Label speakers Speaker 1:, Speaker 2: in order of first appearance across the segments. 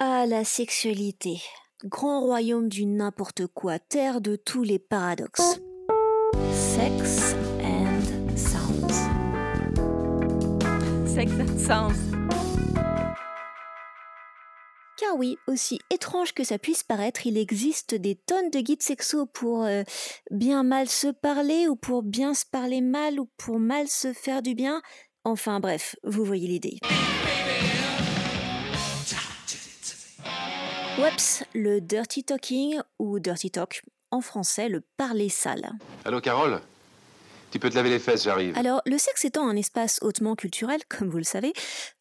Speaker 1: Ah, la sexualité. Grand royaume du n'importe quoi, terre de tous les paradoxes. Sex and Sounds.
Speaker 2: Sex and Sounds.
Speaker 1: Car oui, aussi étrange que ça puisse paraître, il existe des tonnes de guides sexo pour euh, bien mal se parler ou pour bien se parler mal ou pour mal se faire du bien. Enfin bref, vous voyez l'idée. Oups, le dirty talking ou dirty talk, en français le parler sale.
Speaker 3: Allô Carole? Tu peux te laver les fesses, j'arrive.
Speaker 1: Alors, le sexe étant un espace hautement culturel, comme vous le savez,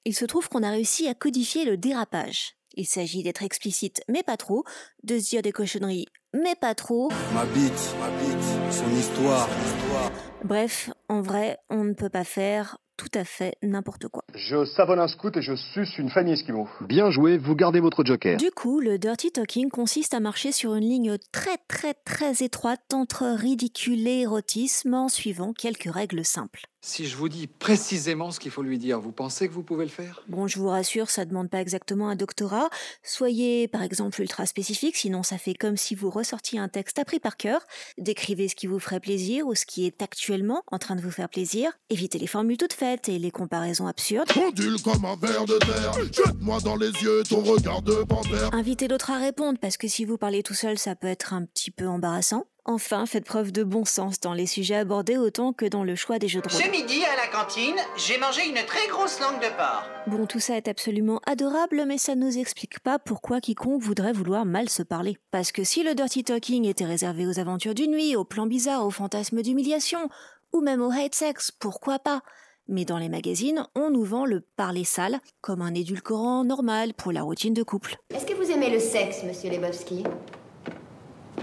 Speaker 1: il se trouve qu'on a réussi à codifier le dérapage. Il s'agit d'être explicite, mais pas trop, de se dire des cochonneries, mais pas trop.
Speaker 4: Ma bite, ma bite, son histoire, histoire.
Speaker 1: Bref, en vrai, on ne peut pas faire tout à fait n'importe quoi.
Speaker 5: Je savonne un scout et je suce une famille esquimau.
Speaker 6: Bien joué, vous gardez votre joker.
Speaker 1: Du coup, le dirty talking consiste à marcher sur une ligne très très très étroite entre ridicule et érotisme en suivant quelques règles simples.
Speaker 7: Si je vous dis précisément ce qu'il faut lui dire, vous pensez que vous pouvez le faire?
Speaker 1: Bon, je vous rassure, ça demande pas exactement un doctorat. Soyez par exemple ultra spécifique, sinon ça fait comme si vous ressortiez un texte appris par cœur. Décrivez ce qui vous ferait plaisir ou ce qui est actuellement en train de vous faire plaisir. Évitez les formules toutes faites et les comparaisons absurdes.
Speaker 8: Ondule comme un verre de terre, jette-moi dans les yeux ton regard de panthère.
Speaker 1: Invitez l'autre à répondre parce que si vous parlez tout seul, ça peut être un petit peu embarrassant. Enfin, faites preuve de bon sens dans les sujets abordés autant que dans le choix des jeux de rôle.
Speaker 9: Ce midi, à la cantine, j'ai mangé une très grosse langue de porc.
Speaker 1: Bon, tout ça est absolument adorable, mais ça ne nous explique pas pourquoi quiconque voudrait vouloir mal se parler. Parce que si le dirty talking était réservé aux aventures du nuit, aux plans bizarres, aux fantasmes d'humiliation, ou même au hate sex, pourquoi pas? Mais dans les magazines, on nous vend le parler sale comme un édulcorant normal pour la routine de couple.
Speaker 10: Est-ce que vous aimez le sexe, monsieur Lebowski?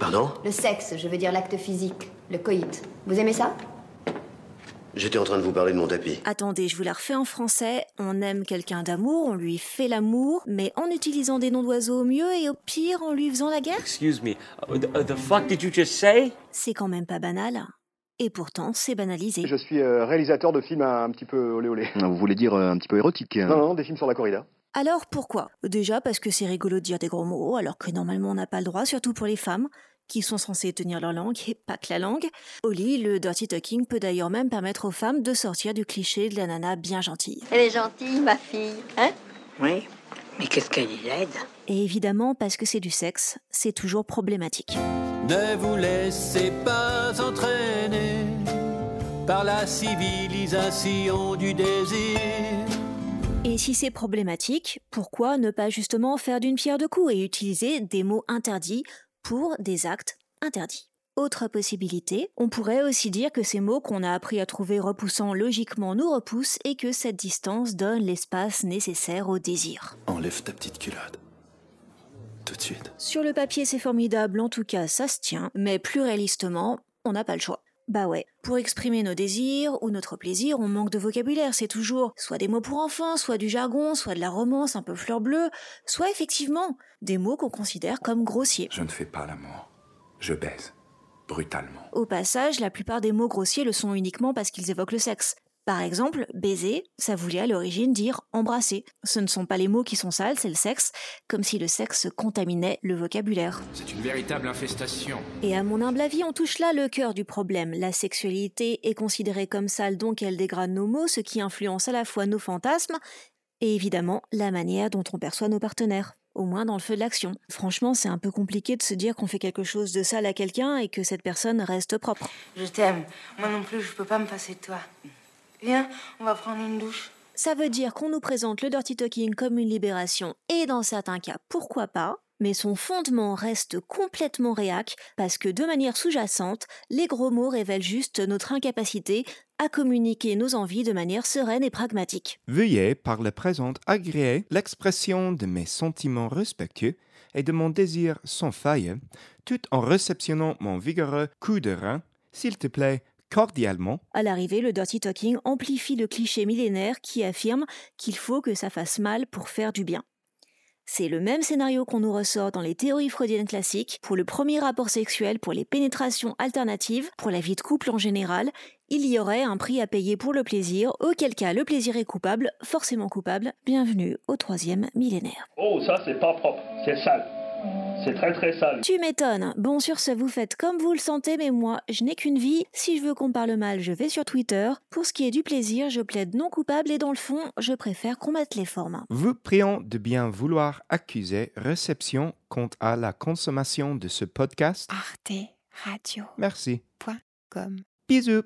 Speaker 11: Pardon
Speaker 10: Le sexe, je veux dire l'acte physique, le coït. Vous aimez ça
Speaker 11: J'étais en train de vous parler de mon tapis.
Speaker 1: Attendez, je vous la refais en français. On aime quelqu'un d'amour, on lui fait l'amour, mais en utilisant des noms d'oiseaux au mieux et au pire en lui faisant la guerre
Speaker 12: Excuse me, uh, the, the fuck did you just say?
Speaker 1: C'est quand même pas banal. Et pourtant, c'est banalisé.
Speaker 5: Je suis euh, réalisateur de films un, un petit peu olé olé.
Speaker 6: Vous voulez dire euh, un petit peu érotique
Speaker 5: Non, non, des films sur la corrida.
Speaker 1: Alors pourquoi? Déjà parce que c'est rigolo de dire des gros mots, alors que normalement on n'a pas le droit, surtout pour les femmes, qui sont censées tenir leur langue et pas que la langue. Au lit, le dirty talking peut d'ailleurs même permettre aux femmes de sortir du cliché de la nana bien gentille.
Speaker 13: Elle est gentille, ma fille, hein?
Speaker 9: Oui, mais qu'est-ce qu'elle est laide
Speaker 1: Et évidemment, parce que c'est du sexe, c'est toujours problématique.
Speaker 14: Ne vous laissez pas entraîner par la civilisation du désir.
Speaker 1: Et si c'est problématique, pourquoi ne pas justement faire d'une pierre deux coups et utiliser des mots interdits pour des actes interdits autre possibilité, on pourrait aussi dire que ces mots qu'on a appris à trouver repoussants logiquement nous repoussent et que cette distance donne l'espace nécessaire au désir.
Speaker 4: Enlève ta petite culotte. Tout de suite.
Speaker 1: Sur le papier c'est formidable, en tout cas ça se tient, mais plus réalistement, on n'a pas le choix. Bah ouais, pour exprimer nos désirs ou notre plaisir, on manque de vocabulaire, c'est toujours soit des mots pour enfants, soit du jargon, soit de la romance un peu fleur bleue, soit effectivement des mots qu'on considère comme grossiers.
Speaker 4: Je ne fais pas l'amour. Je baise. Brutalement.
Speaker 1: Au passage, la plupart des mots grossiers le sont uniquement parce qu'ils évoquent le sexe. Par exemple, baiser, ça voulait à l'origine dire embrasser. Ce ne sont pas les mots qui sont sales, c'est le sexe, comme si le sexe contaminait le vocabulaire.
Speaker 15: C'est une véritable infestation.
Speaker 1: Et à mon humble avis, on touche là le cœur du problème. La sexualité est considérée comme sale, donc elle dégrade nos mots, ce qui influence à la fois nos fantasmes et évidemment la manière dont on perçoit nos partenaires au moins dans le feu de l'action. Franchement, c'est un peu compliqué de se dire qu'on fait quelque chose de sale à quelqu'un et que cette personne reste propre.
Speaker 16: Je t'aime. Moi non plus, je peux pas me passer de toi. Viens, on va prendre une douche.
Speaker 1: Ça veut dire qu'on nous présente le dirty talking comme une libération et dans certains cas, pourquoi pas, mais son fondement reste complètement réac parce que de manière sous-jacente, les gros mots révèlent juste notre incapacité à communiquer nos envies de manière sereine et pragmatique.
Speaker 17: Veuillez par le présent agréer l'expression de mes sentiments respectueux et de mon désir sans faille, tout en réceptionnant mon vigoureux coup de rein, s'il te plaît, cordialement.
Speaker 1: À l'arrivée, le dirty talking amplifie le cliché millénaire qui affirme qu'il faut que ça fasse mal pour faire du bien. C'est le même scénario qu'on nous ressort dans les théories freudiennes classiques pour le premier rapport sexuel, pour les pénétrations alternatives, pour la vie de couple en général, il y aurait un prix à payer pour le plaisir, auquel cas le plaisir est coupable, forcément coupable. Bienvenue au troisième millénaire.
Speaker 2: Oh, ça c'est pas propre, c'est sale. C'est très très sale.
Speaker 1: Tu m'étonnes. Bon, sur ce, vous faites comme vous le sentez, mais moi, je n'ai qu'une vie. Si je veux qu'on parle mal, je vais sur Twitter. Pour ce qui est du plaisir, je plaide non coupable et dans le fond, je préfère qu'on mette les formes.
Speaker 17: Vous prions de bien vouloir accuser réception quant à la consommation de ce podcast.
Speaker 18: Arte Radio.
Speaker 17: Merci.
Speaker 18: Point com.
Speaker 17: Bisous.